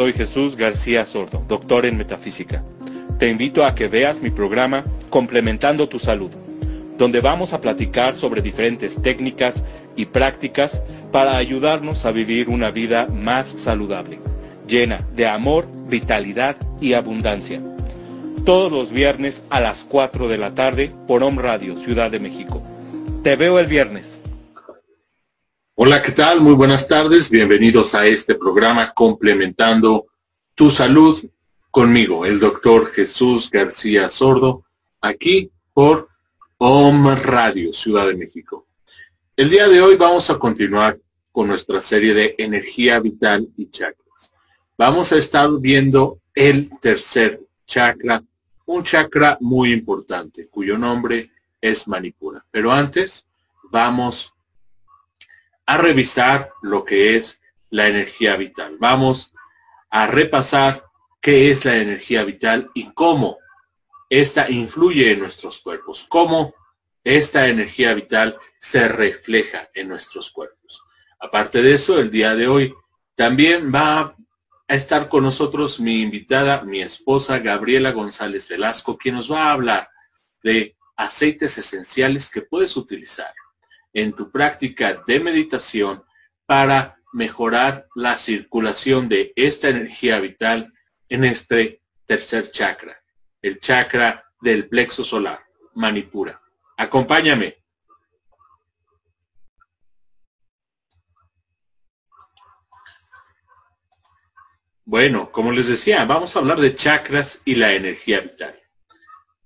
Soy Jesús García Sordo, doctor en metafísica. Te invito a que veas mi programa Complementando tu Salud, donde vamos a platicar sobre diferentes técnicas y prácticas para ayudarnos a vivir una vida más saludable, llena de amor, vitalidad y abundancia. Todos los viernes a las 4 de la tarde por Home Radio, Ciudad de México. Te veo el viernes. Hola, ¿qué tal? Muy buenas tardes. Bienvenidos a este programa Complementando tu Salud conmigo, el doctor Jesús García Sordo, aquí por OM Radio, Ciudad de México. El día de hoy vamos a continuar con nuestra serie de energía vital y chakras. Vamos a estar viendo el tercer chakra, un chakra muy importante, cuyo nombre es Manipura. Pero antes, vamos a revisar lo que es la energía vital. Vamos a repasar qué es la energía vital y cómo esta influye en nuestros cuerpos, cómo esta energía vital se refleja en nuestros cuerpos. Aparte de eso, el día de hoy también va a estar con nosotros mi invitada, mi esposa Gabriela González Velasco, quien nos va a hablar de aceites esenciales que puedes utilizar en tu práctica de meditación para mejorar la circulación de esta energía vital en este tercer chakra, el chakra del plexo solar, Manipura. Acompáñame. Bueno, como les decía, vamos a hablar de chakras y la energía vital.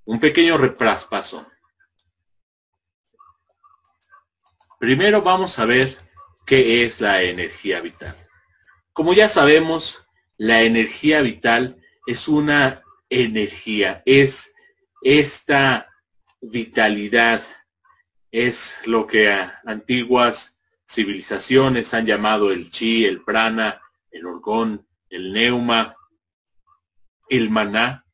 Un pequeño repaso. Primero vamos a ver qué es la energía vital. Como ya sabemos, la energía vital es una energía, es esta vitalidad, es lo que antiguas civilizaciones han llamado el chi, el prana, el orgón, el neuma, el maná,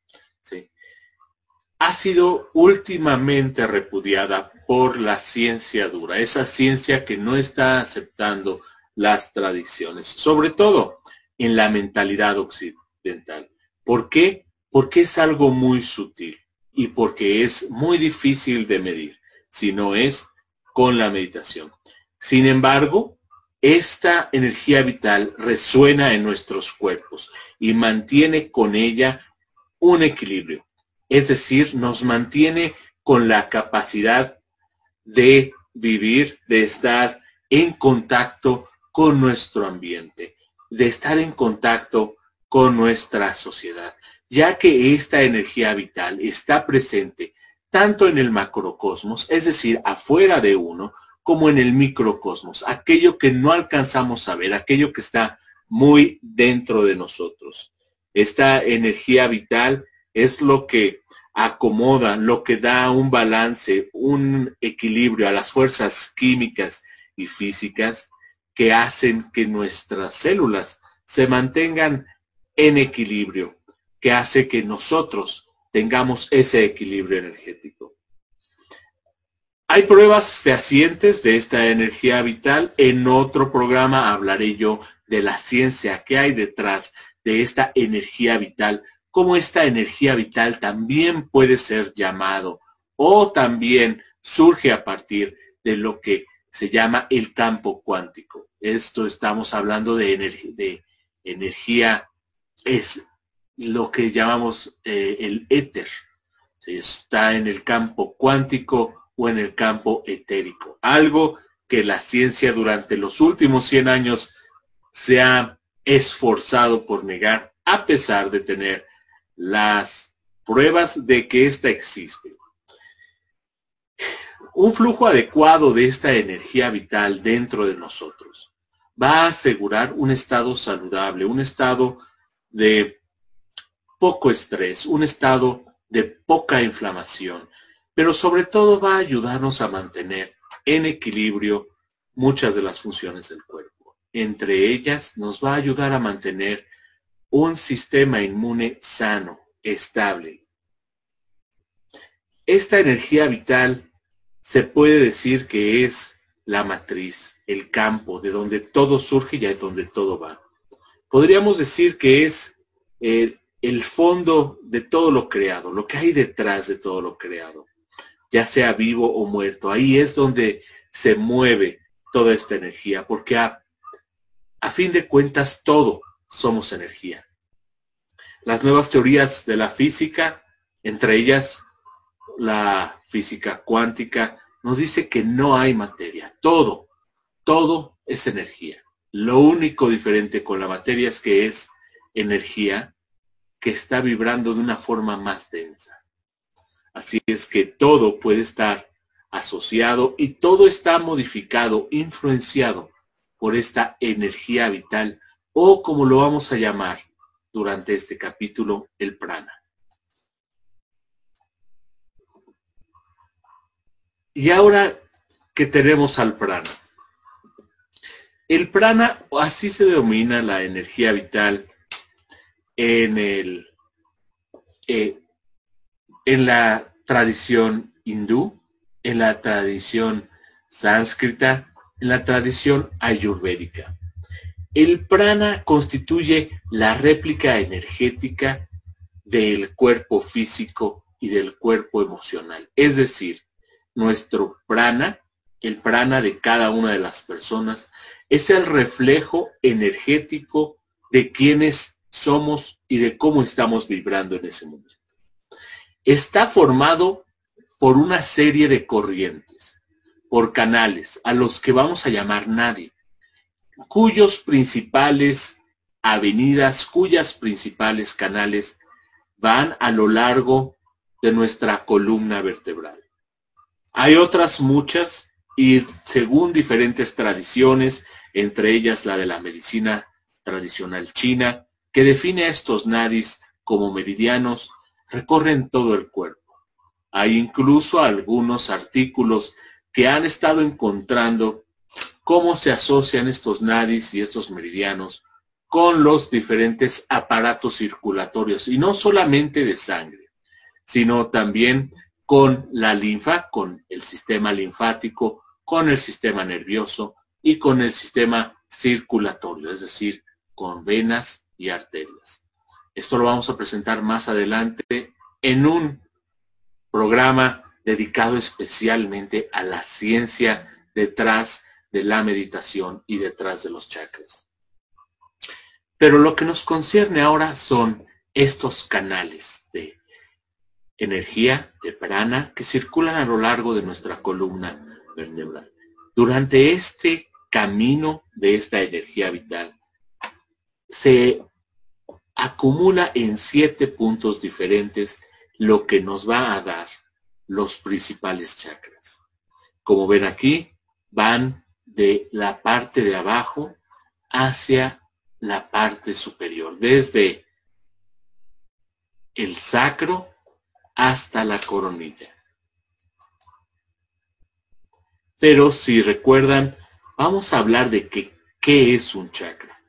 ha sido últimamente repudiada por la ciencia dura, esa ciencia que no está aceptando las tradiciones, sobre todo en la mentalidad occidental. ¿Por qué? Porque es algo muy sutil y porque es muy difícil de medir, si no es con la meditación. Sin embargo, esta energía vital resuena en nuestros cuerpos y mantiene con ella un equilibrio. Es decir, nos mantiene con la capacidad de vivir, de estar en contacto con nuestro ambiente, de estar en contacto con nuestra sociedad, ya que esta energía vital está presente tanto en el macrocosmos, es decir, afuera de uno, como en el microcosmos, aquello que no alcanzamos a ver, aquello que está muy dentro de nosotros. Esta energía vital es lo que acomoda, lo que da un balance, un equilibrio a las fuerzas químicas y físicas que hacen que nuestras células se mantengan en equilibrio, que hace que nosotros tengamos ese equilibrio energético. Hay pruebas fehacientes de esta energía vital. En otro programa hablaré yo de la ciencia que hay detrás de esta energía vital cómo esta energía vital también puede ser llamado o también surge a partir de lo que se llama el campo cuántico. Esto estamos hablando de, de energía, es lo que llamamos eh, el éter. Está en el campo cuántico o en el campo etérico. Algo que la ciencia durante los últimos 100 años se ha esforzado por negar a pesar de tener las pruebas de que ésta existe. Un flujo adecuado de esta energía vital dentro de nosotros va a asegurar un estado saludable, un estado de poco estrés, un estado de poca inflamación, pero sobre todo va a ayudarnos a mantener en equilibrio muchas de las funciones del cuerpo. Entre ellas nos va a ayudar a mantener un sistema inmune sano, estable. Esta energía vital se puede decir que es la matriz, el campo de donde todo surge y de donde todo va. podríamos decir que es eh, el fondo de todo lo creado, lo que hay detrás de todo lo creado, ya sea vivo o muerto. Ahí es donde se mueve toda esta energía, porque a, a fin de cuentas todo somos energía. Las nuevas teorías de la física, entre ellas la física cuántica, nos dice que no hay materia, todo, todo es energía. Lo único diferente con la materia es que es energía que está vibrando de una forma más densa. Así es que todo puede estar asociado y todo está modificado, influenciado por esta energía vital o como lo vamos a llamar durante este capítulo, el prana. Y ahora que tenemos al prana. El prana, así se denomina la energía vital en, el, eh, en la tradición hindú, en la tradición sánscrita, en la tradición ayurvédica. El prana constituye la réplica energética del cuerpo físico y del cuerpo emocional. Es decir, nuestro prana, el prana de cada una de las personas, es el reflejo energético de quienes somos y de cómo estamos vibrando en ese momento. Está formado por una serie de corrientes, por canales, a los que vamos a llamar nadie, cuyos principales avenidas, cuyas principales canales van a lo largo de nuestra columna vertebral. Hay otras muchas y según diferentes tradiciones, entre ellas la de la medicina tradicional china, que define a estos nadis como meridianos, recorren todo el cuerpo. Hay incluso algunos artículos que han estado encontrando cómo se asocian estos nadis y estos meridianos con los diferentes aparatos circulatorios, y no solamente de sangre, sino también con la linfa, con el sistema linfático, con el sistema nervioso y con el sistema circulatorio, es decir, con venas y arterias. Esto lo vamos a presentar más adelante en un programa dedicado especialmente a la ciencia detrás de la meditación y detrás de los chakras. Pero lo que nos concierne ahora son estos canales de energía, de prana, que circulan a lo largo de nuestra columna vertebral. Durante este camino de esta energía vital, se acumula en siete puntos diferentes lo que nos va a dar los principales chakras. Como ven aquí, van de la parte de abajo hacia la parte superior, desde el sacro hasta la coronilla. Pero si recuerdan, vamos a hablar de qué es un chakra.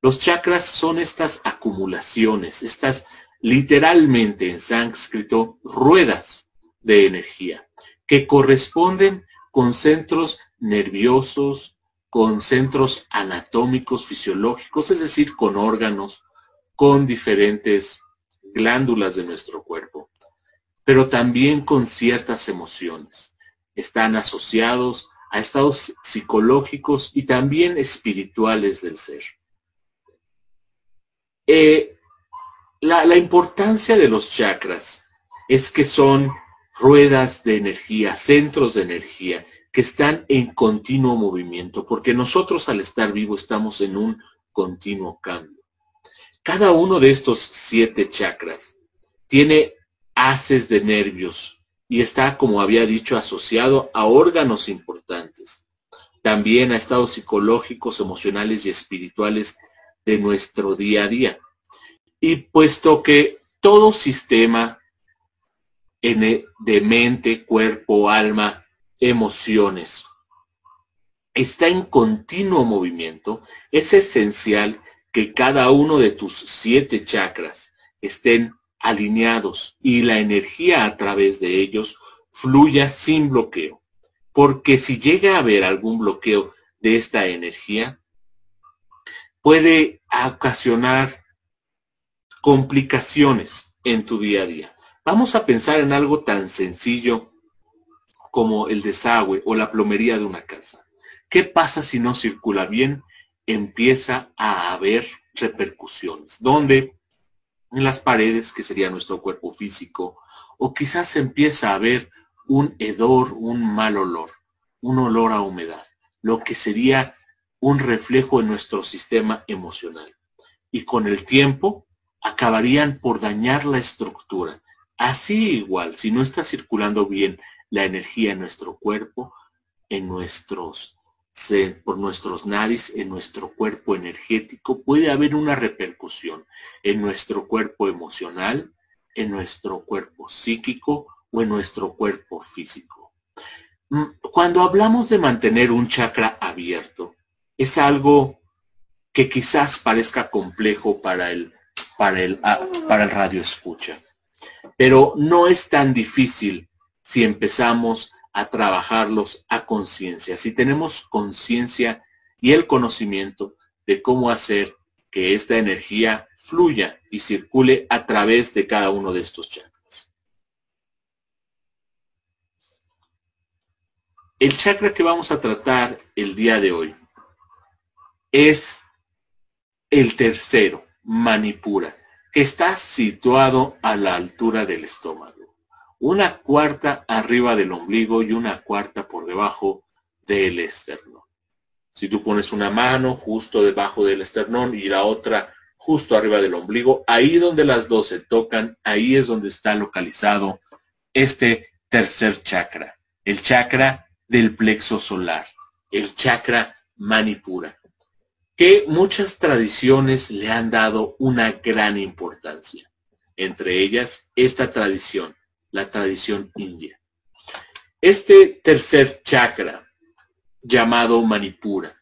Los chakras son estas acumulaciones, estas literalmente en sánscrito ruedas de energía, que corresponden con centros nerviosos, con centros anatómicos, fisiológicos, es decir, con órganos, con diferentes glándulas de nuestro cuerpo, pero también con ciertas emociones. Están asociados a estados psicológicos y también espirituales del ser. Eh, la, la importancia de los chakras es que son ruedas de energía, centros de energía, que están en continuo movimiento, porque nosotros al estar vivo estamos en un continuo cambio. Cada uno de estos siete chakras tiene haces de nervios y está, como había dicho, asociado a órganos importantes, también a estados psicológicos, emocionales y espirituales de nuestro día a día. Y puesto que todo sistema de mente, cuerpo, alma, emociones está en continuo movimiento, es esencial que cada uno de tus siete chakras estén alineados y la energía a través de ellos fluya sin bloqueo. Porque si llega a haber algún bloqueo de esta energía, puede ocasionar complicaciones en tu día a día. Vamos a pensar en algo tan sencillo como el desagüe o la plomería de una casa. ¿Qué pasa si no circula bien? Empieza a haber repercusiones. ¿Dónde? En las paredes, que sería nuestro cuerpo físico, o quizás empieza a haber un hedor, un mal olor, un olor a humedad, lo que sería un reflejo en nuestro sistema emocional. Y con el tiempo acabarían por dañar la estructura. Así igual, si no está circulando bien la energía en nuestro cuerpo, en nuestros por nuestros nadis, en nuestro cuerpo energético, puede haber una repercusión en nuestro cuerpo emocional, en nuestro cuerpo psíquico o en nuestro cuerpo físico. Mm, cuando hablamos de mantener un chakra abierto, es algo que quizás parezca complejo para el, para el, ah, para el radio escucha, pero no es tan difícil si empezamos a trabajarlos a conciencia, si tenemos conciencia y el conocimiento de cómo hacer que esta energía fluya y circule a través de cada uno de estos chakras. El chakra que vamos a tratar el día de hoy es el tercero, Manipura, que está situado a la altura del estómago. Una cuarta arriba del ombligo y una cuarta por debajo del esternón. Si tú pones una mano justo debajo del esternón y la otra justo arriba del ombligo, ahí donde las dos se tocan, ahí es donde está localizado este tercer chakra, el chakra del plexo solar, el chakra manipura, que muchas tradiciones le han dado una gran importancia, entre ellas esta tradición, la tradición india. Este tercer chakra, llamado manipura,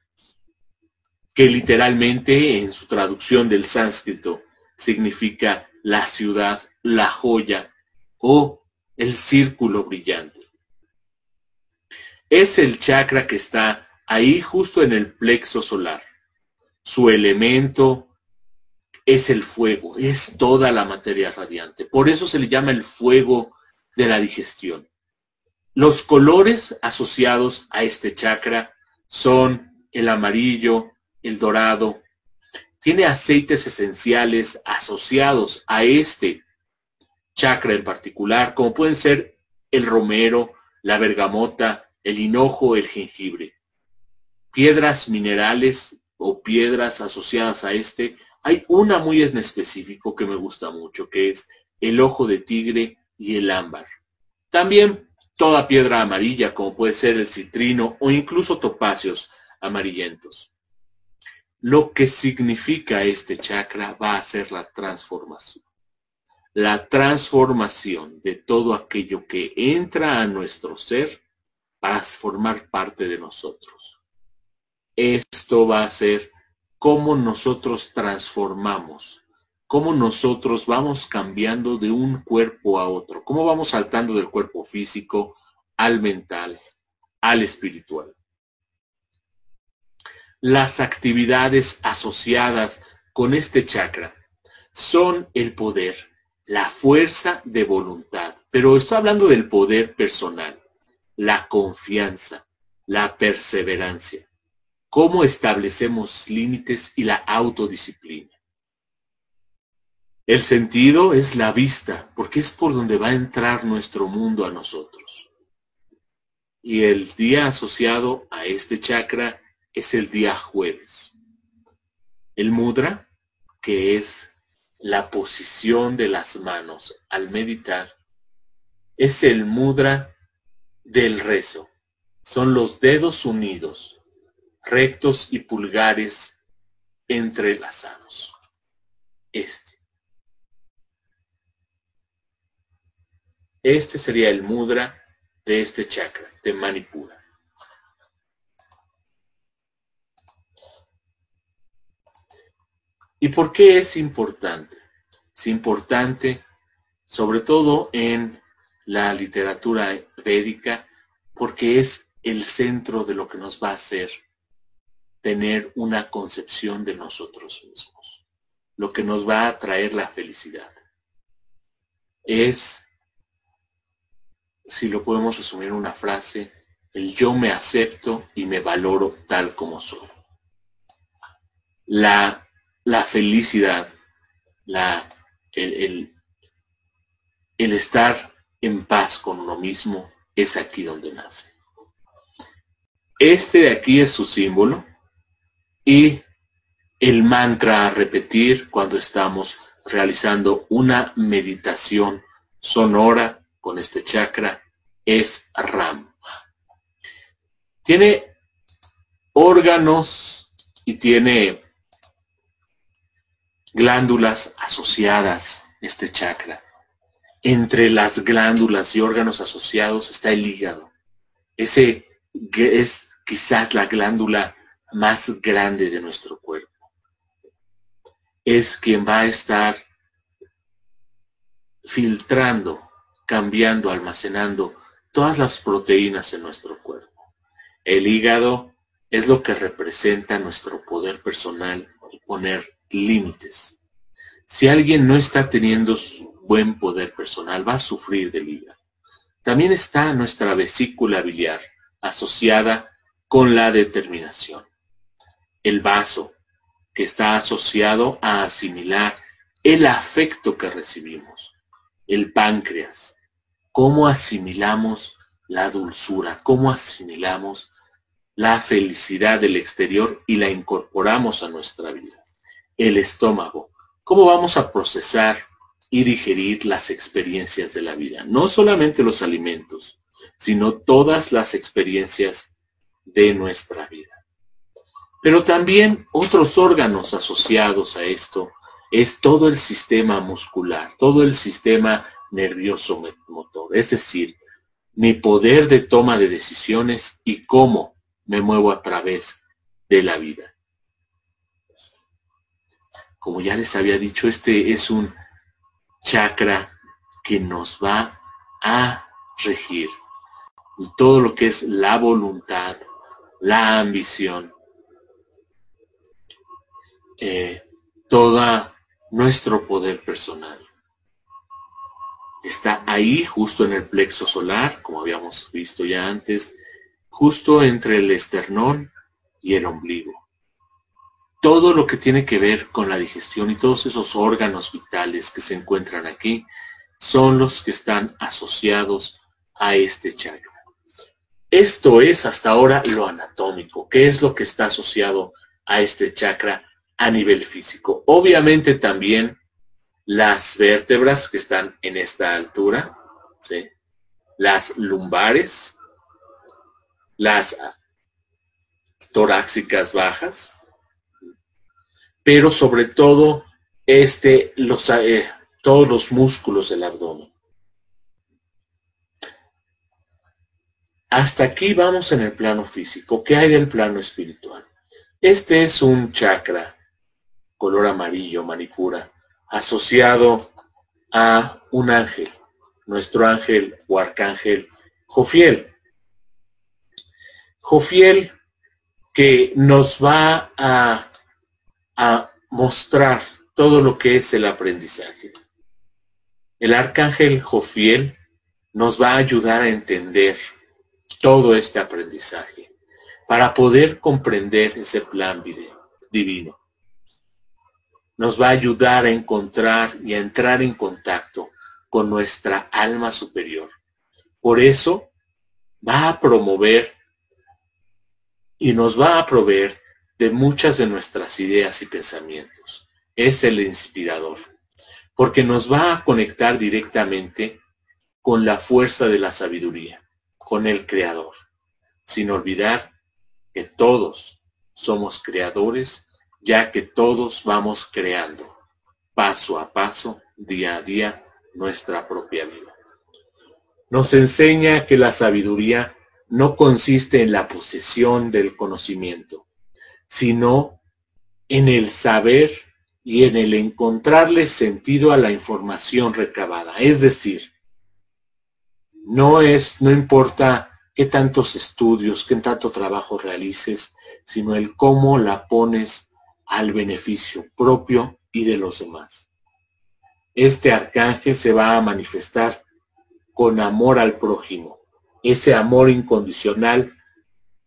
que literalmente en su traducción del sánscrito significa la ciudad, la joya o el círculo brillante. Es el chakra que está ahí justo en el plexo solar. Su elemento es el fuego, es toda la materia radiante. Por eso se le llama el fuego de la digestión. Los colores asociados a este chakra son el amarillo, el dorado, tiene aceites esenciales asociados a este chakra en particular, como pueden ser el romero, la bergamota, el hinojo, el jengibre. Piedras minerales o piedras asociadas a este, hay una muy en específico que me gusta mucho, que es el ojo de tigre y el ámbar. También toda piedra amarilla, como puede ser el citrino o incluso topacios amarillentos. Lo que significa este chakra va a ser la transformación. La transformación de todo aquello que entra a nuestro ser para formar parte de nosotros. Esto va a ser cómo nosotros transformamos, cómo nosotros vamos cambiando de un cuerpo a otro, cómo vamos saltando del cuerpo físico al mental, al espiritual las actividades asociadas con este chakra son el poder, la fuerza de voluntad, pero estoy hablando del poder personal, la confianza, la perseverancia, cómo establecemos límites y la autodisciplina. El sentido es la vista, porque es por donde va a entrar nuestro mundo a nosotros. Y el día asociado a este chakra es el día jueves. El mudra, que es la posición de las manos al meditar, es el mudra del rezo. Son los dedos unidos, rectos y pulgares entrelazados. Este. Este sería el mudra de este chakra, de Manipura. ¿Y por qué es importante? Es importante, sobre todo en la literatura védica, porque es el centro de lo que nos va a hacer tener una concepción de nosotros mismos, lo que nos va a traer la felicidad. Es, si lo podemos resumir en una frase, el yo me acepto y me valoro tal como soy. La, la felicidad, la, el, el estar en paz con uno mismo es aquí donde nace. Este de aquí es su símbolo y el mantra a repetir cuando estamos realizando una meditación sonora con este chakra es Ram. Tiene órganos y tiene glándulas asociadas este chakra. Entre las glándulas y órganos asociados está el hígado. Ese es quizás la glándula más grande de nuestro cuerpo. Es quien va a estar filtrando, cambiando, almacenando todas las proteínas en nuestro cuerpo. El hígado es lo que representa nuestro poder personal y poner límites. Si alguien no está teniendo su buen poder personal, va a sufrir del hígado. También está nuestra vesícula biliar asociada con la determinación. El vaso, que está asociado a asimilar el afecto que recibimos. El páncreas, cómo asimilamos la dulzura, cómo asimilamos la felicidad del exterior y la incorporamos a nuestra vida. El estómago, cómo vamos a procesar y digerir las experiencias de la vida. No solamente los alimentos, sino todas las experiencias de nuestra vida. Pero también otros órganos asociados a esto es todo el sistema muscular, todo el sistema nervioso motor, es decir, mi poder de toma de decisiones y cómo me muevo a través de la vida. Como ya les había dicho, este es un chakra que nos va a regir todo lo que es la voluntad, la ambición, eh, todo nuestro poder personal. Está ahí justo en el plexo solar, como habíamos visto ya antes, justo entre el esternón y el ombligo. Todo lo que tiene que ver con la digestión y todos esos órganos vitales que se encuentran aquí son los que están asociados a este chakra. Esto es hasta ahora lo anatómico, qué es lo que está asociado a este chakra a nivel físico. Obviamente también las vértebras que están en esta altura, las lumbares, las torácicas bajas, pero sobre todo este, los, eh, todos los músculos del abdomen. Hasta aquí vamos en el plano físico. ¿Qué hay del plano espiritual? Este es un chakra color amarillo, manipura, asociado a un ángel, nuestro ángel o arcángel Jofiel. Jofiel que nos va a, a mostrar todo lo que es el aprendizaje. El arcángel Jofiel nos va a ayudar a entender todo este aprendizaje para poder comprender ese plan divino nos va a ayudar a encontrar y a entrar en contacto con nuestra alma superior. Por eso va a promover y nos va a proveer de muchas de nuestras ideas y pensamientos. Es el inspirador, porque nos va a conectar directamente con la fuerza de la sabiduría, con el Creador, sin olvidar que todos somos creadores ya que todos vamos creando paso a paso, día a día, nuestra propia vida. Nos enseña que la sabiduría no consiste en la posesión del conocimiento, sino en el saber y en el encontrarle sentido a la información recabada. Es decir, no es, no importa qué tantos estudios, qué tanto trabajo realices, sino el cómo la pones al beneficio propio y de los demás. Este arcángel se va a manifestar con amor al prójimo, ese amor incondicional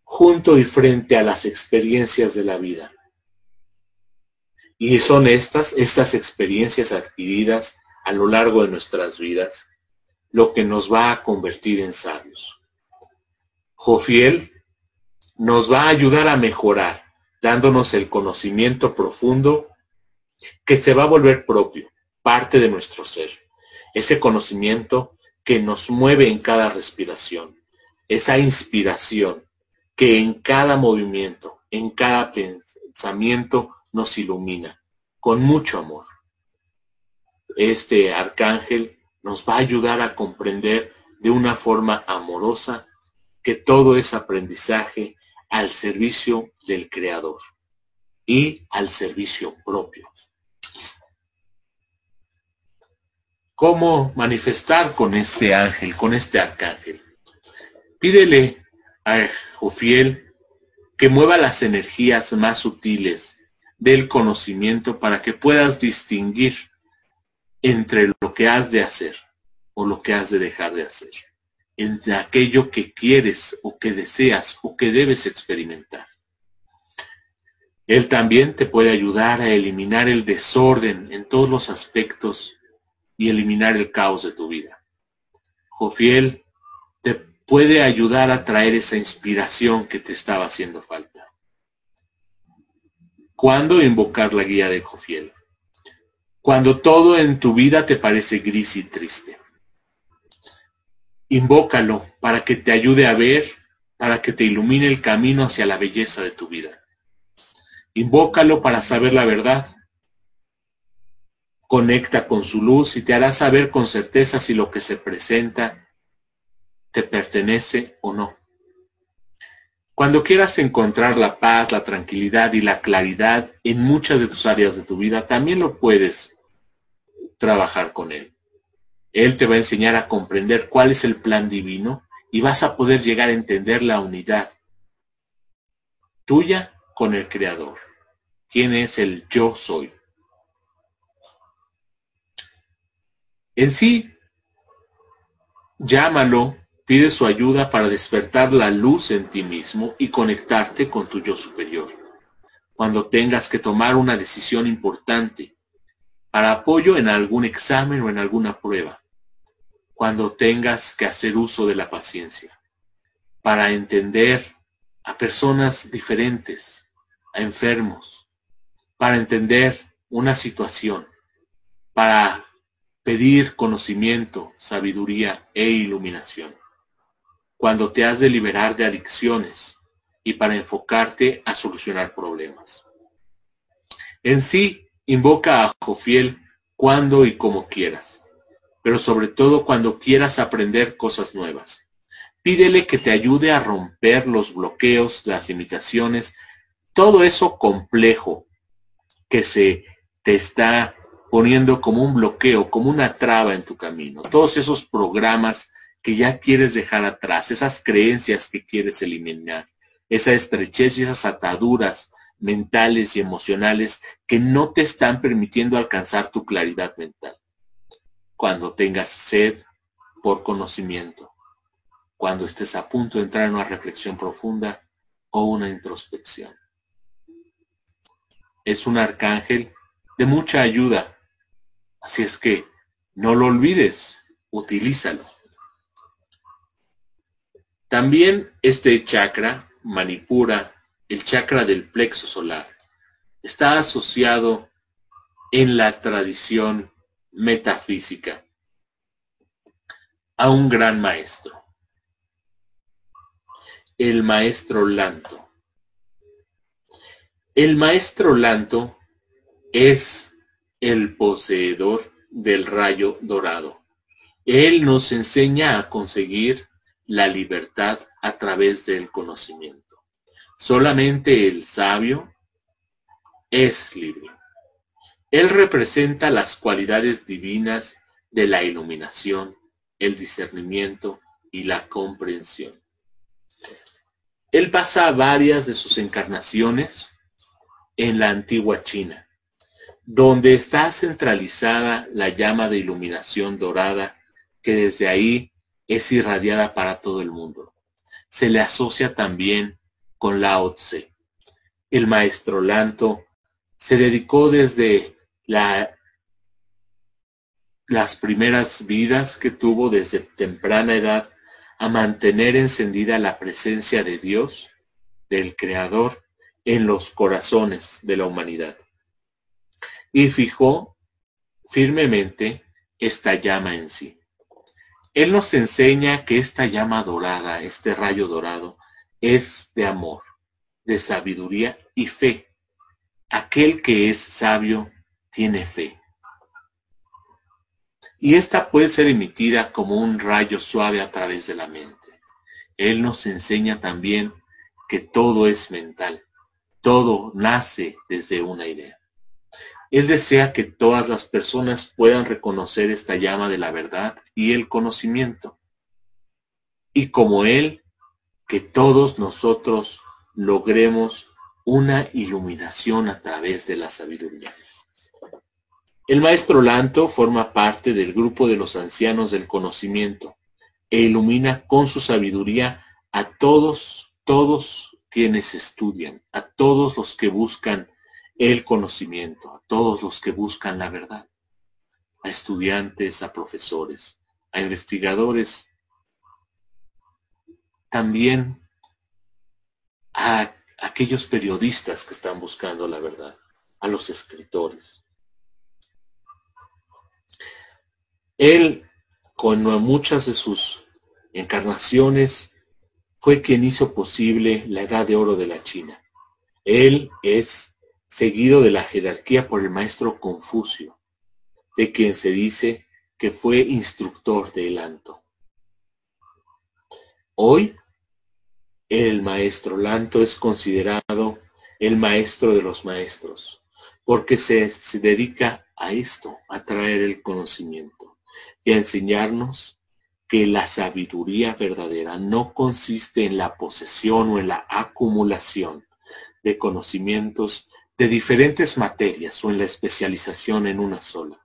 junto y frente a las experiencias de la vida. Y son estas, estas experiencias adquiridas a lo largo de nuestras vidas, lo que nos va a convertir en sabios. Jofiel nos va a ayudar a mejorar, dándonos el conocimiento profundo que se va a volver propio, parte de nuestro ser. Ese conocimiento que nos mueve en cada respiración, esa inspiración que en cada movimiento, en cada pensamiento nos ilumina con mucho amor. Este arcángel nos va a ayudar a comprender de una forma amorosa que todo es aprendizaje al servicio del Creador y al servicio propio. ¿Cómo manifestar con este ángel, con este arcángel? Pídele a Jofiel que mueva las energías más sutiles del conocimiento para que puedas distinguir entre lo que has de hacer o lo que has de dejar de hacer, entre aquello que quieres o que deseas o que debes experimentar. Él también te puede ayudar a eliminar el desorden en todos los aspectos y eliminar el caos de tu vida. Jofiel te puede ayudar a traer esa inspiración que te estaba haciendo falta. ¿Cuándo invocar la guía de Jofiel? Cuando todo en tu vida te parece gris y triste. Invócalo para que te ayude a ver, para que te ilumine el camino hacia la belleza de tu vida. Invócalo para saber la verdad. Conecta con su luz y te hará saber con certeza si lo que se presenta te pertenece o no. Cuando quieras encontrar la paz, la tranquilidad y la claridad en muchas de tus áreas de tu vida, también lo puedes trabajar con Él. Él te va a enseñar a comprender cuál es el plan divino y vas a poder llegar a entender la unidad tuya con el Creador. ¿Quién es el yo soy? En sí, llámalo Pide su ayuda para despertar la luz en ti mismo y conectarte con tu yo superior. Cuando tengas que tomar una decisión importante, para apoyo en algún examen o en alguna prueba. Cuando tengas que hacer uso de la paciencia, para entender a personas diferentes, a enfermos, para entender una situación, para pedir conocimiento, sabiduría e iluminación cuando te has de liberar de adicciones y para enfocarte a solucionar problemas. En sí, invoca a Jofiel cuando y como quieras, pero sobre todo cuando quieras aprender cosas nuevas. Pídele que te ayude a romper los bloqueos, las limitaciones, todo eso complejo que se te está poniendo como un bloqueo, como una traba en tu camino. Todos esos programas que ya quieres dejar atrás, esas creencias que quieres eliminar, esa estrechez y esas ataduras mentales y emocionales que no te están permitiendo alcanzar tu claridad mental. Cuando tengas sed por conocimiento, cuando estés a punto de entrar en una reflexión profunda o una introspección. Es un arcángel de mucha ayuda, así es que no lo olvides, utilízalo. También este chakra, Manipura, el chakra del plexo solar, está asociado en la tradición metafísica a un gran maestro, el maestro Lanto. El maestro Lanto es el poseedor del rayo dorado. Él nos enseña a conseguir la libertad a través del conocimiento. Solamente el sabio es libre. Él representa las cualidades divinas de la iluminación, el discernimiento y la comprensión. Él pasa varias de sus encarnaciones en la antigua China, donde está centralizada la llama de iluminación dorada que desde ahí es irradiada para todo el mundo. Se le asocia también con Lao Tse. El maestro Lanto se dedicó desde la, las primeras vidas que tuvo desde temprana edad a mantener encendida la presencia de Dios, del Creador, en los corazones de la humanidad. Y fijó firmemente esta llama en sí. Él nos enseña que esta llama dorada, este rayo dorado, es de amor, de sabiduría y fe. Aquel que es sabio tiene fe. Y esta puede ser emitida como un rayo suave a través de la mente. Él nos enseña también que todo es mental, todo nace desde una idea. Él desea que todas las personas puedan reconocer esta llama de la verdad y el conocimiento. Y como Él, que todos nosotros logremos una iluminación a través de la sabiduría. El maestro Lanto forma parte del grupo de los ancianos del conocimiento e ilumina con su sabiduría a todos, todos quienes estudian, a todos los que buscan el conocimiento, a todos los que buscan la verdad, a estudiantes, a profesores, a investigadores, también a aquellos periodistas que están buscando la verdad, a los escritores. Él, con muchas de sus encarnaciones, fue quien hizo posible la edad de oro de la China. Él es seguido de la jerarquía por el maestro Confucio, de quien se dice que fue instructor de Lanto. Hoy, el maestro Lanto es considerado el maestro de los maestros, porque se, se dedica a esto, a traer el conocimiento y a enseñarnos que la sabiduría verdadera no consiste en la posesión o en la acumulación de conocimientos de diferentes materias o en la especialización en una sola,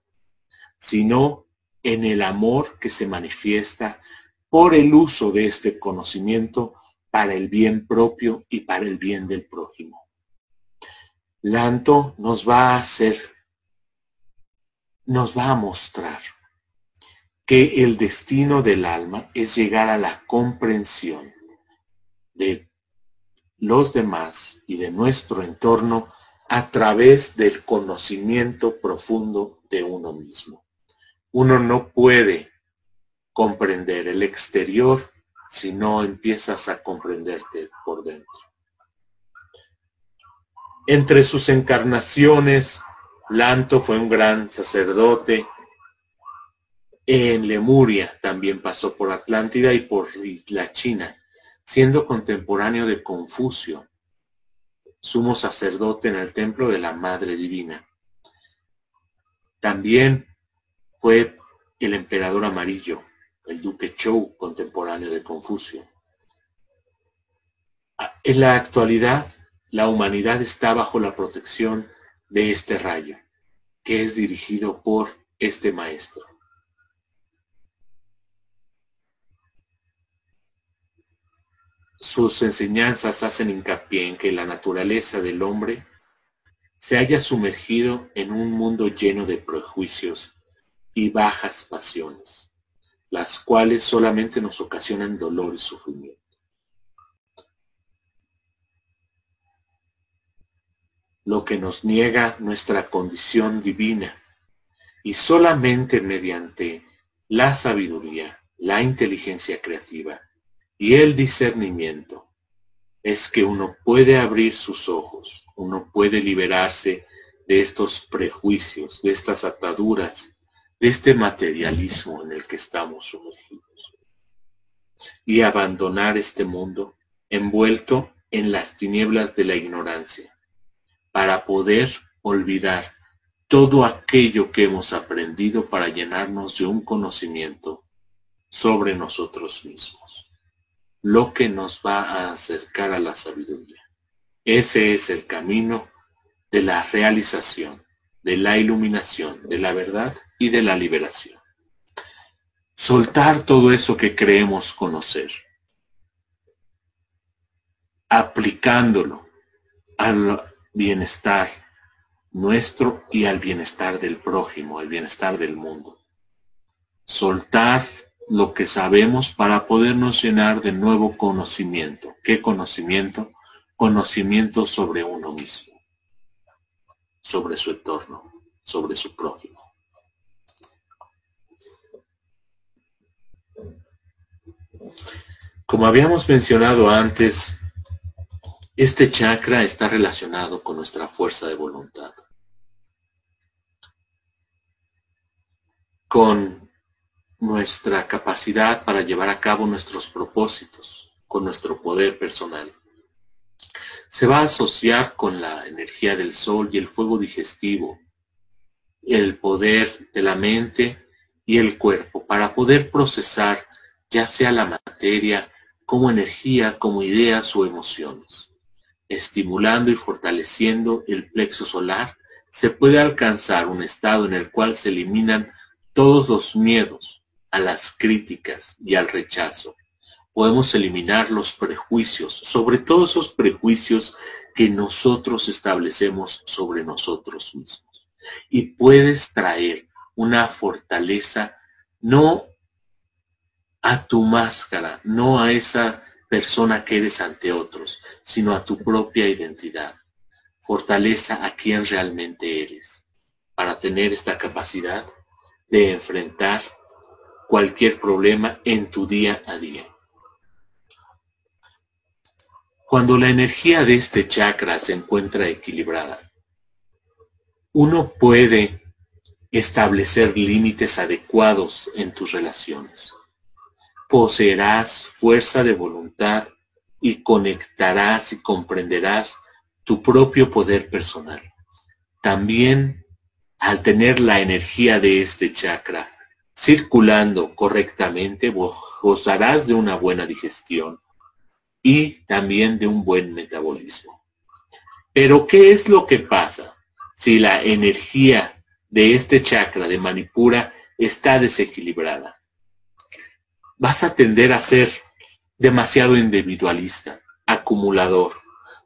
sino en el amor que se manifiesta por el uso de este conocimiento para el bien propio y para el bien del prójimo. Lanto nos va a hacer, nos va a mostrar que el destino del alma es llegar a la comprensión de los demás y de nuestro entorno a través del conocimiento profundo de uno mismo. Uno no puede comprender el exterior si no empiezas a comprenderte por dentro. Entre sus encarnaciones, Lanto fue un gran sacerdote, en Lemuria también pasó por Atlántida y por la China, siendo contemporáneo de Confucio, sumo sacerdote en el templo de la Madre Divina. También fue el emperador amarillo, el duque Chou, contemporáneo de Confucio. En la actualidad, la humanidad está bajo la protección de este rayo, que es dirigido por este maestro. Sus enseñanzas hacen hincapié en que la naturaleza del hombre se haya sumergido en un mundo lleno de prejuicios y bajas pasiones, las cuales solamente nos ocasionan dolor y sufrimiento. Lo que nos niega nuestra condición divina y solamente mediante la sabiduría, la inteligencia creativa, y el discernimiento es que uno puede abrir sus ojos, uno puede liberarse de estos prejuicios, de estas ataduras, de este materialismo en el que estamos sumergidos. Y abandonar este mundo envuelto en las tinieblas de la ignorancia, para poder olvidar todo aquello que hemos aprendido para llenarnos de un conocimiento sobre nosotros mismos. Lo que nos va a acercar a la sabiduría. Ese es el camino de la realización, de la iluminación, de la verdad y de la liberación. Soltar todo eso que creemos conocer, aplicándolo al bienestar nuestro y al bienestar del prójimo, al bienestar del mundo. Soltar lo que sabemos para podernos llenar de nuevo conocimiento. ¿Qué conocimiento? Conocimiento sobre uno mismo, sobre su entorno, sobre su prójimo. Como habíamos mencionado antes, este chakra está relacionado con nuestra fuerza de voluntad, con nuestra capacidad para llevar a cabo nuestros propósitos, con nuestro poder personal. Se va a asociar con la energía del sol y el fuego digestivo, el poder de la mente y el cuerpo para poder procesar ya sea la materia como energía, como ideas o emociones estimulando y fortaleciendo el plexo solar, se puede alcanzar un estado en el cual se eliminan todos los miedos a las críticas y al rechazo. Podemos eliminar los prejuicios, sobre todo esos prejuicios que nosotros establecemos sobre nosotros mismos. Y puedes traer una fortaleza no a tu máscara, no a esa persona que eres ante otros, sino a tu propia identidad. Fortaleza a quien realmente eres, para tener esta capacidad de enfrentar cualquier problema en tu día a día. Cuando la energía de este chakra se encuentra equilibrada, uno puede establecer límites adecuados en tus relaciones poseerás fuerza de voluntad y conectarás y comprenderás tu propio poder personal. También al tener la energía de este chakra circulando correctamente, gozarás de una buena digestión y también de un buen metabolismo. Pero ¿qué es lo que pasa si la energía de este chakra de Manipura está desequilibrada? vas a tender a ser demasiado individualista, acumulador,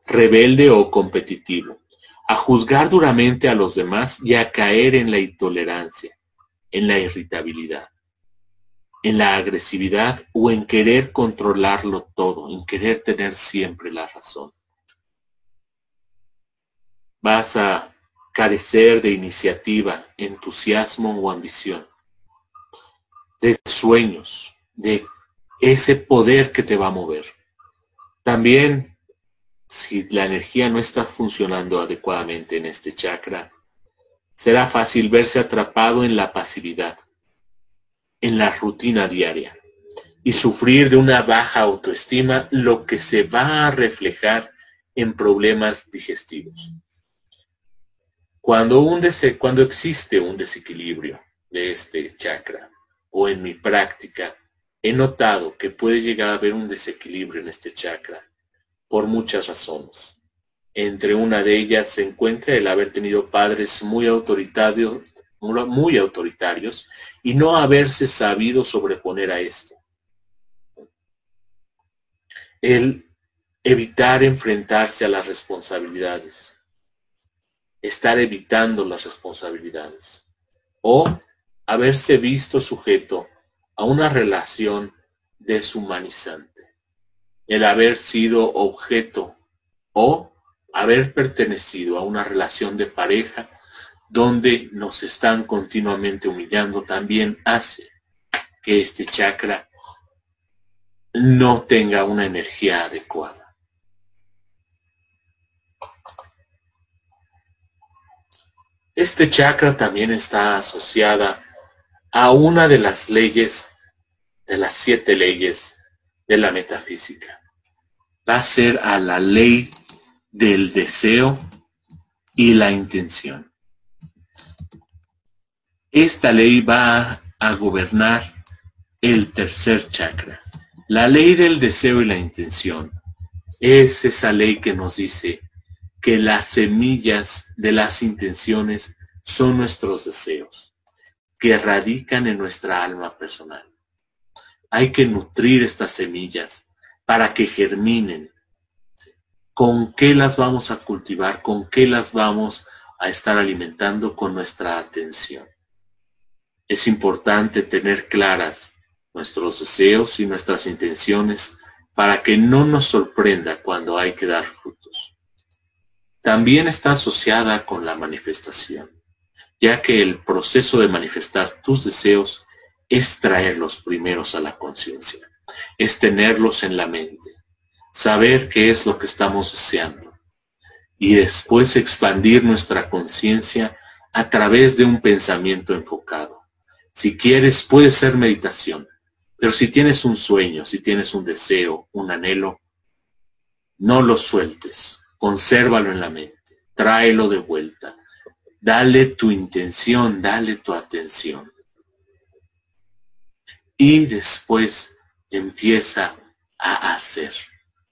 rebelde o competitivo, a juzgar duramente a los demás y a caer en la intolerancia, en la irritabilidad, en la agresividad o en querer controlarlo todo, en querer tener siempre la razón. Vas a carecer de iniciativa, entusiasmo o ambición, de sueños, de ese poder que te va a mover. También, si la energía no está funcionando adecuadamente en este chakra, será fácil verse atrapado en la pasividad, en la rutina diaria y sufrir de una baja autoestima, lo que se va a reflejar en problemas digestivos. Cuando, cuando existe un desequilibrio de este chakra o en mi práctica, He notado que puede llegar a haber un desequilibrio en este chakra por muchas razones. Entre una de ellas se encuentra el haber tenido padres muy autoritarios, muy autoritarios y no haberse sabido sobreponer a esto. El evitar enfrentarse a las responsabilidades, estar evitando las responsabilidades o haberse visto sujeto a una relación deshumanizante. El haber sido objeto o haber pertenecido a una relación de pareja donde nos están continuamente humillando también hace que este chakra no tenga una energía adecuada. Este chakra también está asociada a una de las leyes, de las siete leyes de la metafísica. Va a ser a la ley del deseo y la intención. Esta ley va a gobernar el tercer chakra, La ley del deseo y la intención es esa ley que nos dice que las semillas de las intenciones son nuestros deseos, que radican en nuestra alma personal. Hay que nutrir estas semillas para que germinen. ¿Con qué las vamos a cultivar? ¿Con qué las vamos a estar alimentando con nuestra atención? Es importante tener claras nuestros deseos y nuestras intenciones para que no nos sorprenda cuando hay que dar frutos. También está asociada con la manifestación, ya que el proceso de manifestar tus deseos es traerlos primeros a la conciencia, es tenerlos en la mente, saber qué es lo que estamos deseando y después expandir nuestra conciencia a través de un pensamiento enfocado. Si quieres, puede ser meditación, pero si tienes un sueño, si tienes un deseo, un anhelo, no lo sueltes, consérvalo en la mente, tráelo de vuelta, dale tu intención, dale tu atención. Y después empieza a hacer,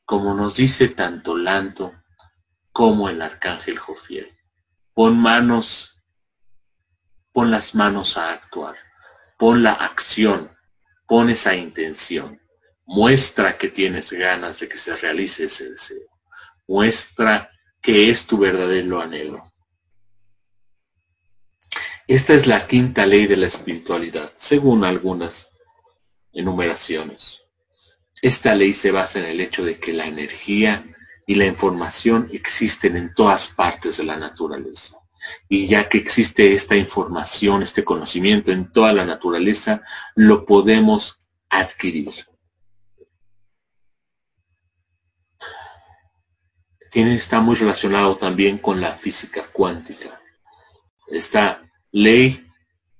como nos dice tanto Lanto como el arcángel Jofiel. Pon manos, pon las manos a actuar, pon la acción, Pon esa intención. Muestra que tienes ganas de que se realice ese deseo. Muestra que es tu verdadero anhelo. Esta es la quinta ley de la espiritualidad, según algunas enumeraciones. Esta ley se basa en el hecho de que la energía y la información existen en todas partes de la naturaleza. Y ya que existe esta información, este conocimiento en toda la naturaleza, lo podemos adquirir. Tiene, está muy relacionado también con la física cuántica. Esta ley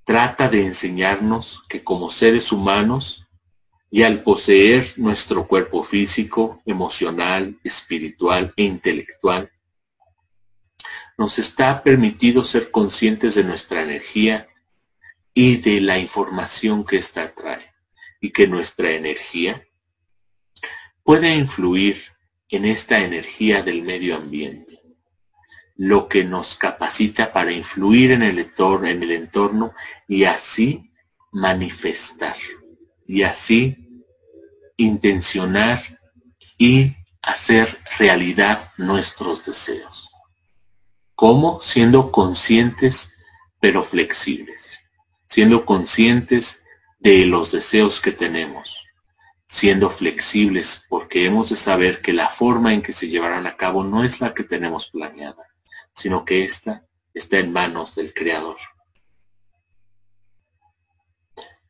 trata de enseñarnos que como seres humanos y al poseer nuestro cuerpo físico, emocional, espiritual e intelectual, nos está permitido ser conscientes de nuestra energía y de la información que ésta trae, y que nuestra energía puede influir en esta energía del medio ambiente, lo que nos capacita para influir en el entorno, en el entorno y así manifestar, y así intencionar y hacer realidad nuestros deseos. ¿Cómo? Siendo conscientes pero flexibles, siendo conscientes de los deseos que tenemos, siendo flexibles porque hemos de saber que la forma en que se llevarán a cabo no es la que tenemos planeada, sino que ésta está en manos del Creador.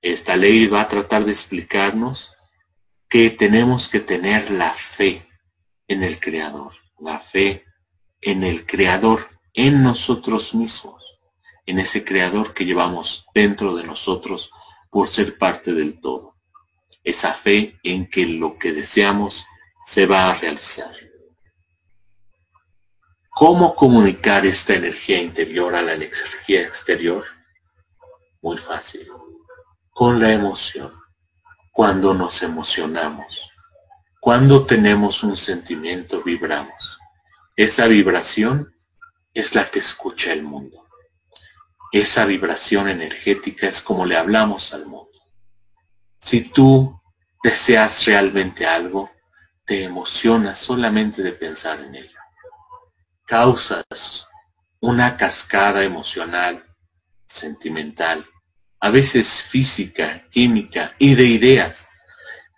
Esta ley va a tratar de explicarnos que tenemos que tener la fe en el Creador, la fe en el Creador en nosotros mismos, en ese creador que llevamos dentro de nosotros por ser parte del todo. Esa fe en que lo que deseamos se va a realizar. ¿Cómo comunicar esta energía interior a la energía exterior? Muy fácil. Con la emoción. Cuando nos emocionamos. Cuando tenemos un sentimiento, vibramos. Esa vibración es la que escucha el mundo. Esa vibración energética es como le hablamos al mundo. Si tú deseas realmente algo, te emocionas solamente de pensar en ello. Causas una cascada emocional, sentimental, a veces física, química y de ideas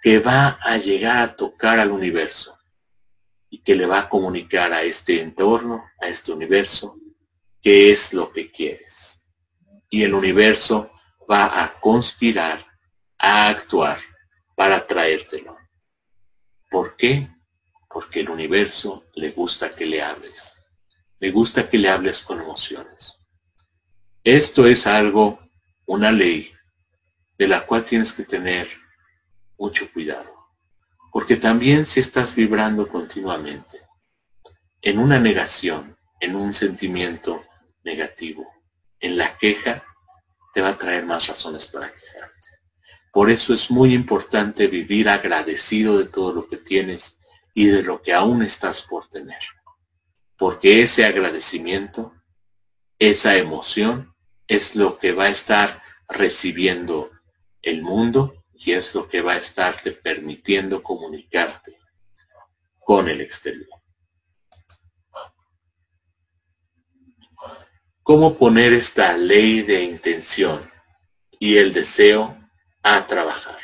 que va a llegar a tocar al universo y que le va a comunicar a este entorno, a este universo, qué es lo que quieres. Y el universo va a conspirar, a actuar para traértelo. ¿Por qué? Porque el universo le gusta que le hables. Le gusta que le hables con emociones. Esto es algo, una ley, de la cual tienes que tener mucho cuidado. Porque también si estás vibrando continuamente en una negación, en un sentimiento negativo, en la queja, te va a traer más razones para quejarte. Por eso es muy importante vivir agradecido de todo lo que tienes y de lo que aún estás por tener. Porque ese agradecimiento, esa emoción, es lo que va a estar recibiendo el mundo y es lo que va a estarte permitiendo comunicarte con el exterior. ¿Cómo poner esta ley de intención y el deseo a trabajar?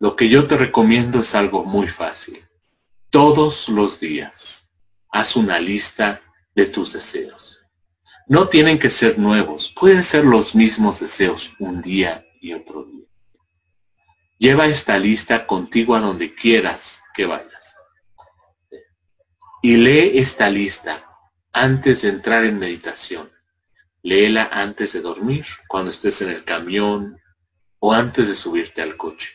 Lo que yo te recomiendo es algo muy fácil. Todos los días haz una lista de tus deseos. No tienen que ser nuevos, pueden ser los mismos deseos un día y otro día. Lleva esta lista contigo a donde quieras que vayas. Y lee esta lista antes de entrar en meditación. Léela antes de dormir, cuando estés en el camión o antes de subirte al coche.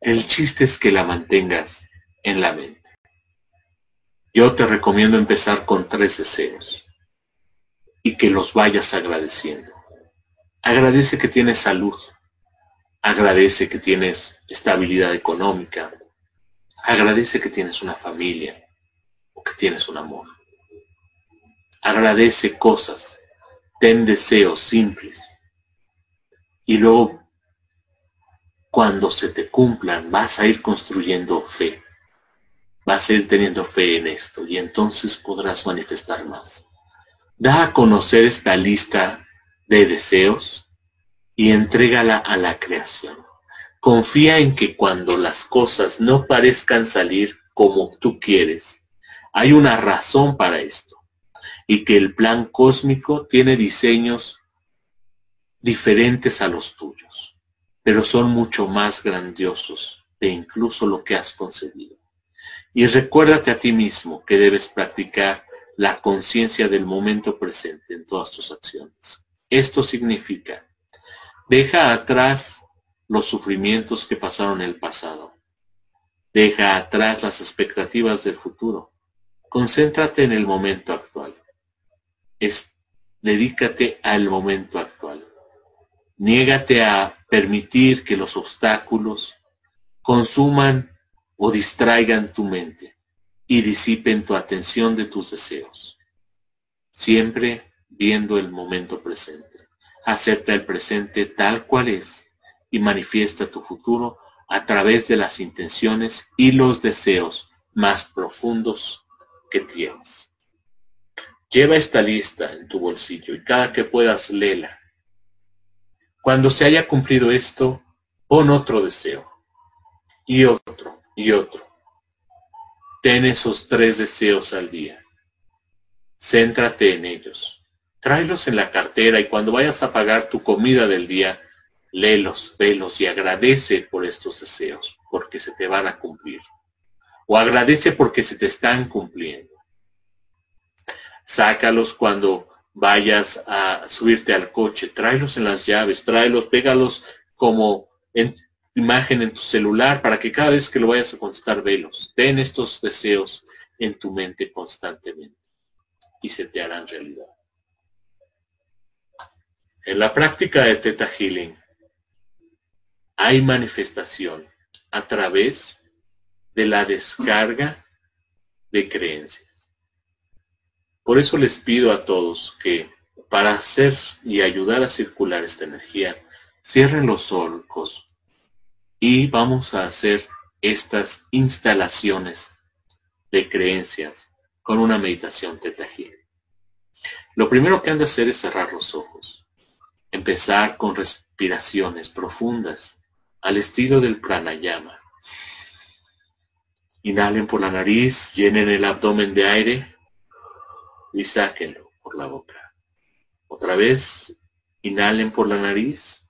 El chiste es que la mantengas en la mente. Yo te recomiendo empezar con tres deseos y que los vayas agradeciendo. Agradece que tienes salud. Agradece que tienes estabilidad económica. Agradece que tienes una familia o que tienes un amor. Agradece cosas. Ten deseos simples. Y luego, cuando se te cumplan, vas a ir construyendo fe. Vas a ir teniendo fe en esto y entonces podrás manifestar más. Da a conocer esta lista de deseos y entrégala a la creación. Confía en que cuando las cosas no parezcan salir como tú quieres, hay una razón para esto y que el plan cósmico tiene diseños diferentes a los tuyos, pero son mucho más grandiosos de incluso lo que has concebido. Y recuérdate a ti mismo que debes practicar la conciencia del momento presente en todas tus acciones. Esto significa, deja atrás los sufrimientos que pasaron en el pasado. Deja atrás las expectativas del futuro. Concéntrate en el momento actual. Es, dedícate al momento actual. Niégate a permitir que los obstáculos consuman o distraigan tu mente y disipen tu atención de tus deseos. Siempre viendo el momento presente. Acepta el presente tal cual es y manifiesta tu futuro a través de las intenciones y los deseos más profundos que tienes. Lleva esta lista en tu bolsillo y cada que puedas léela. Cuando se haya cumplido esto, pon otro deseo y otro y otro. Ten esos tres deseos al día. Céntrate en ellos. Tráelos en la cartera y cuando vayas a pagar tu comida del día, léelos, velos y agradece por estos deseos, porque se te van a cumplir. O agradece porque se te están cumpliendo. Sácalos cuando vayas a subirte al coche, tráelos en las llaves, tráelos, pégalos como en imagen en tu celular para que cada vez que lo vayas a contestar velos. Ten estos deseos en tu mente constantemente y se te harán realidad. En la práctica de Theta Healing hay manifestación a través de la descarga de creencias. Por eso les pido a todos que para hacer y ayudar a circular esta energía, cierren los ojos y vamos a hacer estas instalaciones de creencias con una meditación Healing. Lo primero que han de hacer es cerrar los ojos. Empezar con respiraciones profundas al estilo del pranayama. Inhalen por la nariz, llenen el abdomen de aire y sáquenlo por la boca. Otra vez, inhalen por la nariz,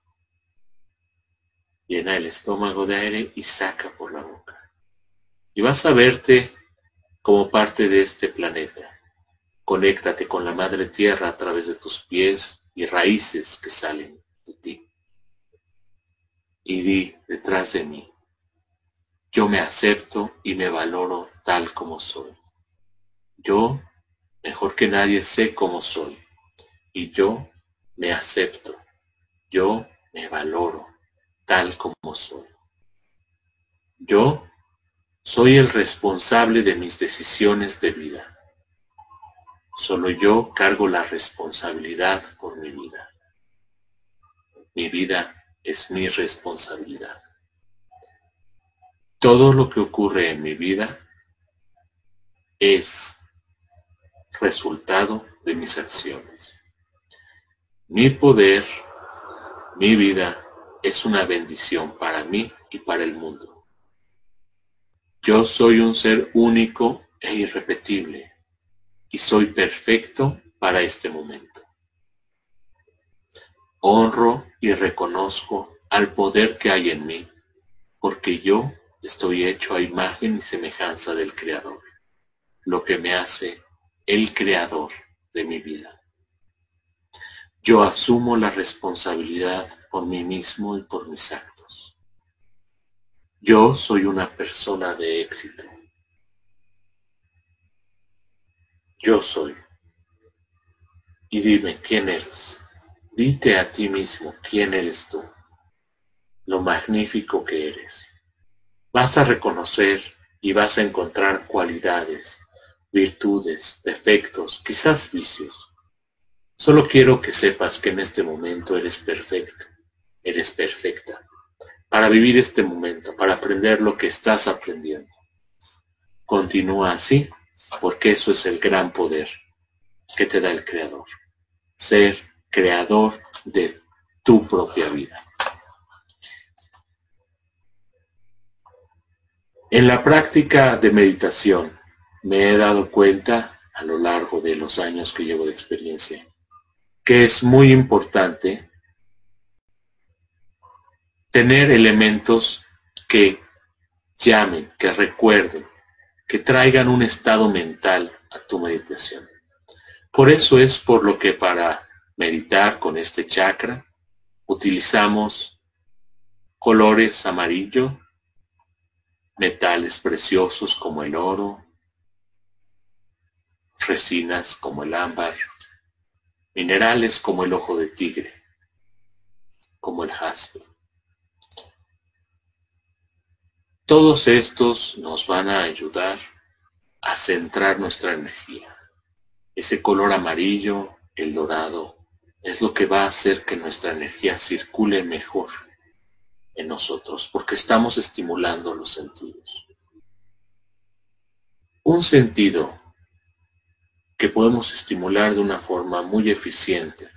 llena el estómago de aire y saca por la boca. Y vas a verte como parte de este planeta. Conéctate con la madre tierra a través de tus pies y raíces que salen de ti. Y di detrás de mí, yo me acepto y me valoro tal como soy. Yo, mejor que nadie, sé cómo soy. Y yo me acepto. Yo me valoro tal como soy. Yo soy el responsable de mis decisiones de vida. Solo yo cargo la responsabilidad por mi vida. Mi vida es mi responsabilidad. Todo lo que ocurre en mi vida es resultado de mis acciones. Mi poder, mi vida, es una bendición para mí y para el mundo. Yo soy un ser único e irrepetible y soy perfecto para este momento. Honro y reconozco al poder que hay en mí, porque yo estoy hecho a imagen y semejanza del Creador, lo que me hace el Creador de mi vida. Yo asumo la responsabilidad por mí mismo y por mis actos. Yo soy una persona de éxito. Yo soy. Y dime quién eres. Dite a ti mismo quién eres tú. Lo magnífico que eres. Vas a reconocer y vas a encontrar cualidades, virtudes, defectos, quizás vicios Solo quiero que sepas que en este momento eres perfecto, eres perfecta, para vivir este momento, para aprender lo que estás aprendiendo. Continúa así, porque eso es el gran poder que te da el Creador. Ser creador de tu propia vida. En la práctica de meditación me he dado cuenta a lo largo de los años que llevo de experiencia que es muy importante tener elementos que llamen, que recuerden, que traigan un estado mental a tu meditación. Por eso es por lo que para meditar con este chakra utilizamos colores amarillo, metales preciosos como el oro, resinas como el ámbar, minerales como el ojo de tigre, como el jaspe. Todos estos nos van a ayudar a centrar nuestra energía. Ese color amarillo, el dorado, es lo que va a hacer que nuestra energía circule mejor en nosotros, porque estamos estimulando los sentidos. Un sentido que podemos estimular de una forma muy eficiente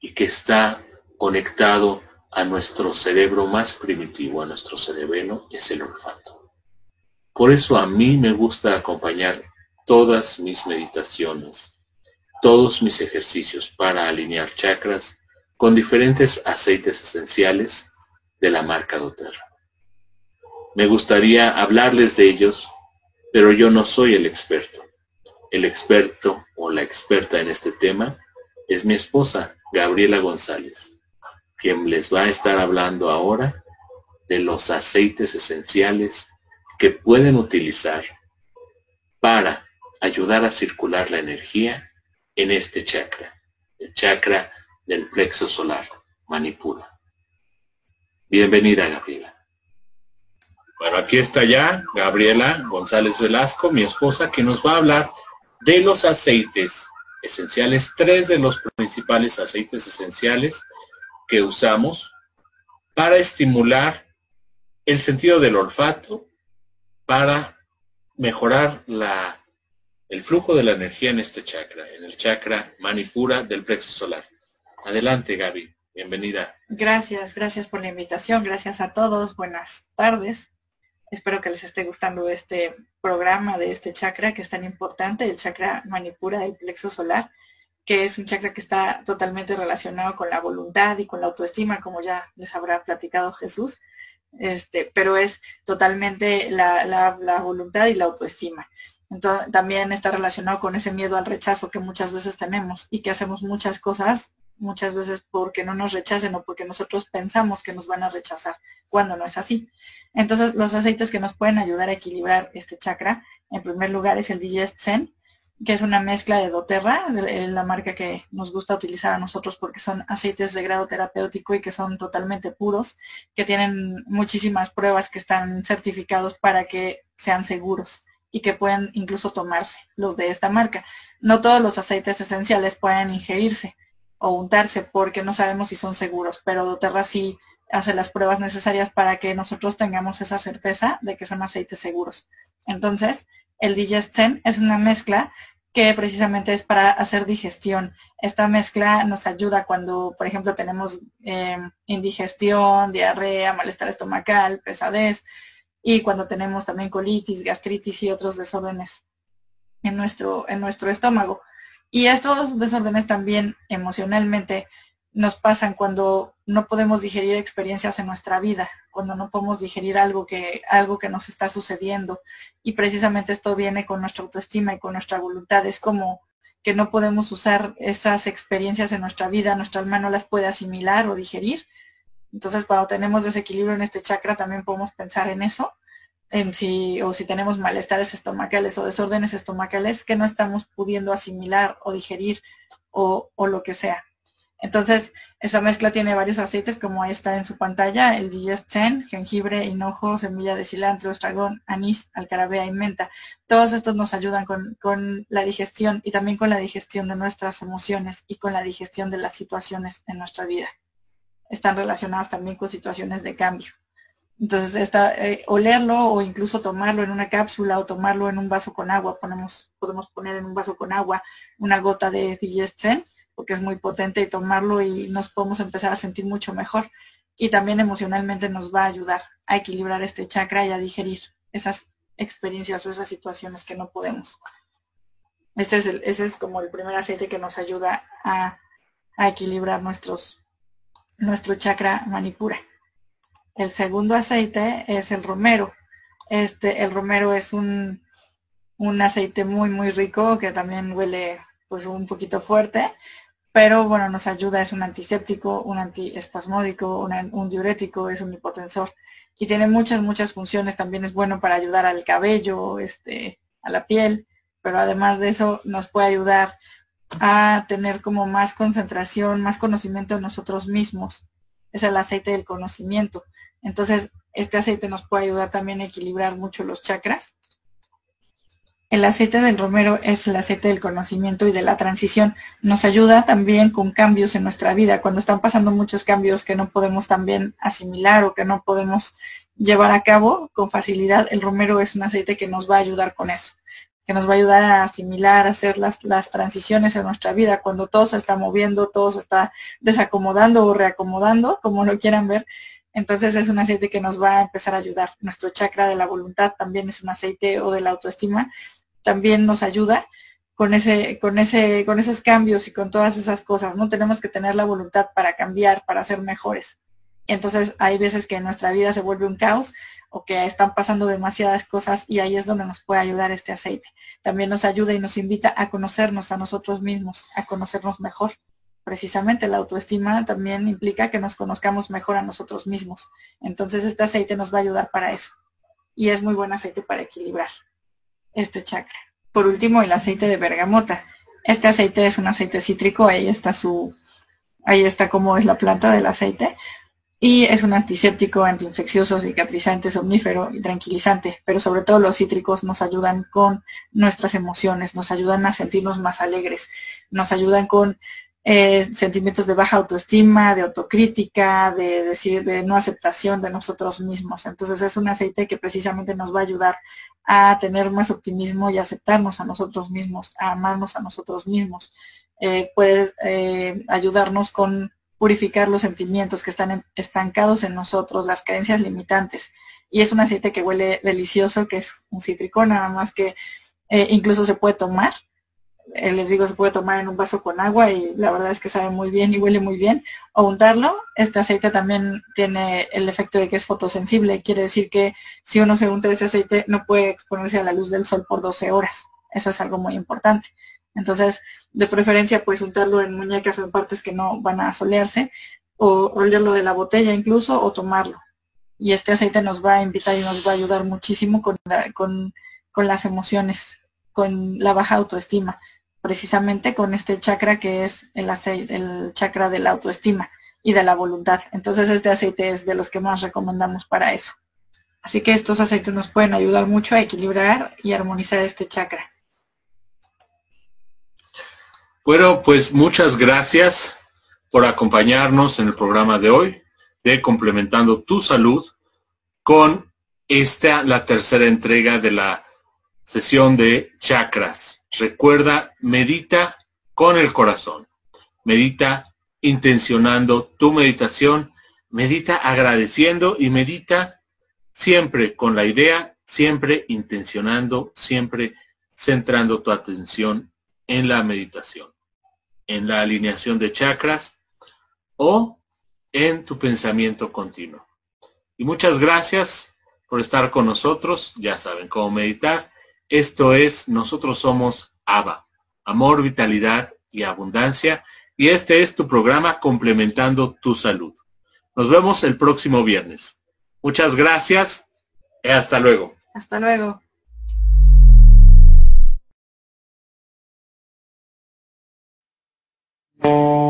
y que está conectado a nuestro cerebro más primitivo, a nuestro cerebelo, es el olfato. Por eso a mí me gusta acompañar todas mis meditaciones, todos mis ejercicios para alinear chakras con diferentes aceites esenciales de la marca doTERRA. Me gustaría hablarles de ellos, pero yo no soy el experto. El experto o la experta en este tema es mi esposa, Gabriela González, quien les va a estar hablando ahora de los aceites esenciales que pueden utilizar para ayudar a circular la energía en este chakra, el chakra del plexo solar, Manipura. Bienvenida, Gabriela. Bueno, aquí está ya Gabriela González Velasco, mi esposa, que nos va a hablar de los aceites esenciales, tres de los principales aceites esenciales que usamos para estimular el sentido del olfato, para mejorar el flujo de la energía en este chakra, en el chakra manipura del plexo solar. Adelante, Gaby. Bienvenida. Gracias, gracias por la invitación. Gracias a todos. Buenas tardes. Espero que les esté gustando este programa de este chakra que es tan importante, el chakra manipura del plexo solar, que es un chakra que está totalmente relacionado con la voluntad y con la autoestima, como ya les habrá platicado Jesús. Este, pero es totalmente la, la voluntad y la autoestima. Entonces, también está relacionado con ese miedo al rechazo que muchas veces tenemos y que hacemos muchas cosas muchas veces porque no nos rechacen o porque nosotros pensamos que nos van a rechazar, cuando no es así. Entonces, los aceites que nos pueden ayudar a equilibrar este chakra, en primer lugar es el Digest Zen, que es una mezcla de doTERRA, la marca que nos gusta utilizar a nosotros porque son aceites de grado terapéutico y que son totalmente puros, que tienen muchísimas pruebas que están certificados para que sean seguros y que pueden incluso tomarse los de esta marca. No todos los aceites esenciales pueden ingerirse o untarse porque no sabemos si son seguros, pero doTERRA sí hace las pruebas necesarias para que nosotros tengamos esa certeza de que son aceites seguros. Entonces, el Digesten es una mezcla que precisamente es para hacer digestión. Esta mezcla nos ayuda cuando, por ejemplo, tenemos em, indigestión, diarrea, malestar estomacal, pesadez y cuando tenemos también colitis, gastritis y otros desórdenes en nuestro, en nuestro estómago. Y estos desórdenes también emocionalmente nos pasan cuando no podemos digerir experiencias en nuestra vida, cuando no podemos digerir algo que, algo que nos está sucediendo. Y precisamente esto viene con nuestra autoestima y con nuestra voluntad. Es como que no podemos usar esas experiencias en nuestra vida, nuestra alma no las puede asimilar o digerir. Entonces, cuando tenemos desequilibrio en este chakra, también podemos pensar en eso, en si, o si tenemos malestares estomacales o desórdenes estomacales que no estamos pudiendo asimilar o digerir o, lo que sea. Entonces, esa mezcla tiene varios aceites, como ahí está en su pantalla, el Digest jengibre, hinojo, semilla de cilantro, estragón, anís, alcarabea y menta. Todos estos nos ayudan con, con, la digestión y también con la digestión de nuestras emociones y con la digestión de las situaciones en nuestra vida. Están relacionados también con situaciones de cambio. Entonces, esta, eh, olerlo o incluso tomarlo en una cápsula o tomarlo en un vaso con agua, podemos poner en un vaso con agua una gota de Digest porque es muy potente y tomarlo y nos podemos empezar a sentir mucho mejor. Y también emocionalmente nos va a ayudar a equilibrar este chakra y a digerir esas experiencias o esas situaciones que no podemos. Este ese es como el primer aceite que nos ayuda a, a equilibrar nuestros, nuestro chakra manipura. El segundo aceite es el romero. Este, el romero es un, un aceite muy, muy rico que también huele pues un poquito fuerte, pero bueno, nos ayuda, es un antiséptico, un antiespasmódico, un diurético, es un hipotensor y tiene muchas, muchas funciones. También es bueno para ayudar al cabello, este, a la piel, pero además de eso nos puede ayudar a tener como más concentración, más conocimiento de nosotros mismos. Es el aceite del conocimiento. Entonces, este aceite nos puede ayudar también a equilibrar mucho los chakras el aceite del romero es el aceite del conocimiento y de la transición. Nos ayuda también con cambios en nuestra vida. Cuando están pasando muchos cambios que no podemos también asimilar o que no podemos llevar a cabo con facilidad, el romero es un aceite que nos va a ayudar con eso, que nos va a ayudar a asimilar, a hacer las, las transiciones en nuestra vida. Cuando todo se está moviendo, todo se está desacomodando o reacomodando, como lo quieran ver, entonces es un aceite que nos va a empezar a ayudar. Nuestro chakra de la voluntad también es un aceite o de la autoestima también nos ayuda con ese, con ese, con esos cambios y con todas esas cosas, ¿no? Tenemos que tener la voluntad para cambiar, para ser mejores. Entonces hay veces que nuestra vida se vuelve un caos o que están pasando demasiadas cosas y ahí es donde nos puede ayudar este aceite. También nos ayuda y nos invita a conocernos a nosotros mismos, a conocernos mejor. Precisamente la autoestima también implica que nos conozcamos mejor a nosotros mismos. Entonces este aceite nos va a ayudar para eso. Y es muy buen aceite para equilibrar este chakra. Por último, el aceite de bergamota. Este aceite es un aceite cítrico, ahí está su, ahí está cómo es la planta del aceite. Y es un antiséptico, antiinfeccioso, cicatrizante, somnífero y tranquilizante. Pero sobre todo los cítricos nos ayudan con nuestras emociones, nos ayudan a sentirnos más alegres, nos ayudan con eh, sentimientos de baja autoestima, de autocrítica, de decir, de no aceptación de nosotros mismos. Entonces es un aceite que precisamente nos va a ayudar a tener más optimismo y aceptarnos a nosotros mismos, a amarnos a nosotros mismos. Eh, puede eh, ayudarnos con purificar los sentimientos que están estancados en nosotros, las creencias limitantes. Y es un aceite que huele delicioso, que es un cítrico, nada más que incluso se puede tomar eh, les digo, se puede tomar en un vaso con agua y la verdad es que sabe muy bien y huele muy bien. O untarlo, este aceite también tiene el efecto de que es fotosensible. Quiere decir que si uno se unta ese aceite no puede exponerse a la luz del sol por 12 horas. Eso es algo muy importante. Entonces, de preferencia, pues untarlo en muñecas o en partes que no van a solearse, o olerlo de la botella incluso, o tomarlo. Y este aceite nos va a invitar y nos va a ayudar muchísimo con, con, con las emociones con la baja autoestima, precisamente con este chakra que es el, aceite, el chakra de la autoestima y de la voluntad. Entonces este aceite es de los que más recomendamos para eso. Así que estos aceites nos pueden ayudar mucho a equilibrar y armonizar este chakra. Bueno, pues muchas gracias por acompañarnos en el programa de hoy de Complementando tu Salud con esta, la tercera entrega de la sesión de chakras. Recuerda, medita con el corazón. Medita intencionando tu meditación. Medita agradeciendo y medita siempre con la idea, siempre intencionando, siempre centrando tu atención en la meditación, en la alineación de chakras o en tu pensamiento continuo. Y muchas gracias por estar con nosotros. Ya saben cómo meditar. Esto es Nosotros somos ABA, amor, vitalidad y abundancia. Y este es tu programa complementando tu salud. Nos vemos el próximo viernes. Muchas gracias y hasta luego. Hasta luego. Thank you.